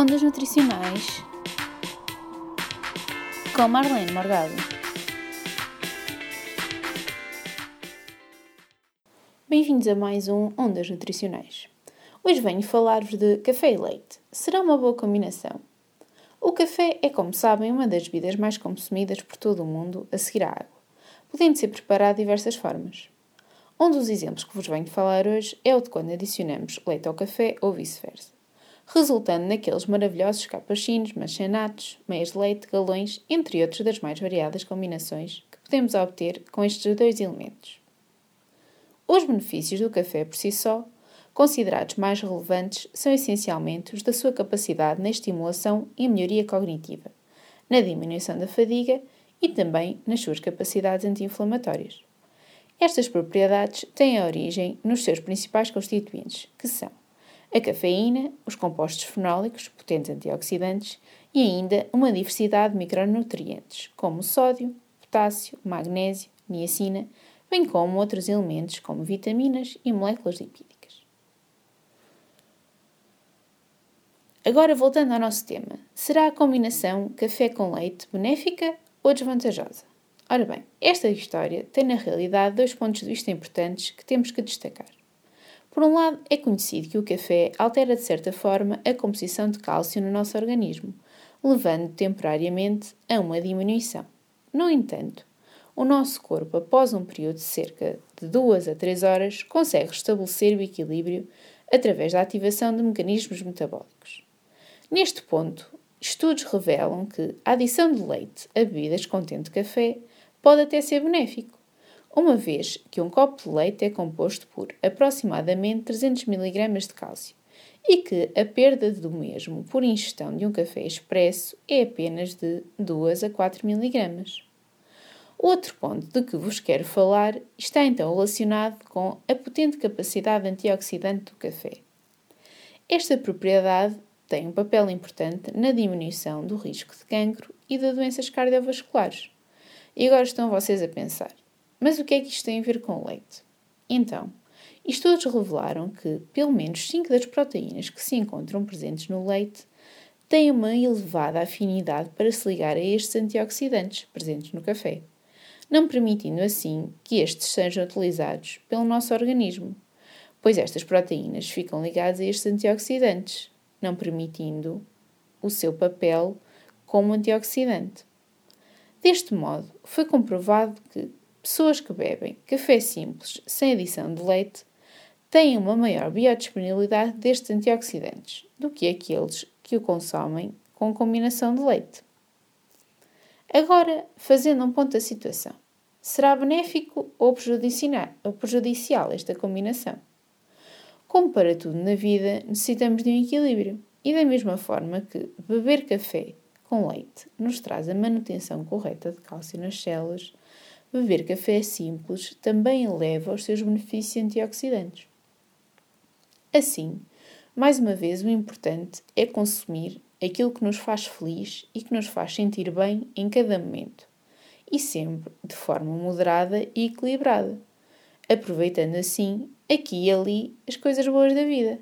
Ondas Nutricionais com Marlene Morgado. Bem-vindos a mais um Ondas Nutricionais. Hoje venho falar-vos de café e leite. Será uma boa combinação? O café é, como sabem, uma das bebidas mais consumidas por todo o mundo a seguir à água, podendo ser preparado de diversas formas. Um dos exemplos que vos venho falar hoje é o de quando adicionamos leite ao café ou vice-versa resultando naqueles maravilhosos capuchinos, machanatos, meias de leite, galões, entre outros das mais variadas combinações que podemos obter com estes dois elementos. Os benefícios do café por si só, considerados mais relevantes, são essencialmente os da sua capacidade na estimulação e melhoria cognitiva, na diminuição da fadiga e também nas suas capacidades anti-inflamatórias. Estas propriedades têm a origem nos seus principais constituintes, que são a cafeína, os compostos fenólicos, potentes antioxidantes, e ainda uma diversidade de micronutrientes, como sódio, potássio, magnésio, niacina, bem como outros elementos como vitaminas e moléculas lipídicas. Agora, voltando ao nosso tema, será a combinação café com leite benéfica ou desvantajosa? Ora bem, esta história tem na realidade dois pontos de vista importantes que temos que destacar. Por um lado, é conhecido que o café altera de certa forma a composição de cálcio no nosso organismo, levando temporariamente a uma diminuição. No entanto, o nosso corpo, após um período de cerca de 2 a 3 horas, consegue restabelecer o equilíbrio através da ativação de mecanismos metabólicos. Neste ponto, estudos revelam que a adição de leite a bebidas contendo café pode até ser benéfico uma vez que um copo de leite é composto por aproximadamente 300 mg de cálcio e que a perda do mesmo por ingestão de um café expresso é apenas de 2 a 4 mg. Outro ponto de que vos quero falar está então relacionado com a potente capacidade antioxidante do café. Esta propriedade tem um papel importante na diminuição do risco de cancro e de doenças cardiovasculares. E agora estão vocês a pensar: mas o que é que isto tem a ver com o leite? Então, estudos revelaram que pelo menos 5 das proteínas que se encontram presentes no leite têm uma elevada afinidade para se ligar a estes antioxidantes presentes no café, não permitindo assim que estes sejam utilizados pelo nosso organismo, pois estas proteínas ficam ligadas a estes antioxidantes, não permitindo o seu papel como antioxidante. Deste modo, foi comprovado que pessoas que bebem café simples sem adição de leite têm uma maior biodisponibilidade destes antioxidantes do que aqueles que o consomem com combinação de leite. Agora, fazendo um ponto da situação, será benéfico ou prejudicial esta combinação? Como para tudo na vida, necessitamos de um equilíbrio, e da mesma forma que beber café com leite nos traz a manutenção correta de cálcio nas células, beber café simples também eleva os seus benefícios antioxidantes. Assim, mais uma vez, o importante é consumir aquilo que nos faz feliz e que nos faz sentir bem em cada momento, e sempre de forma moderada e equilibrada, aproveitando assim, aqui e ali, as coisas boas da vida.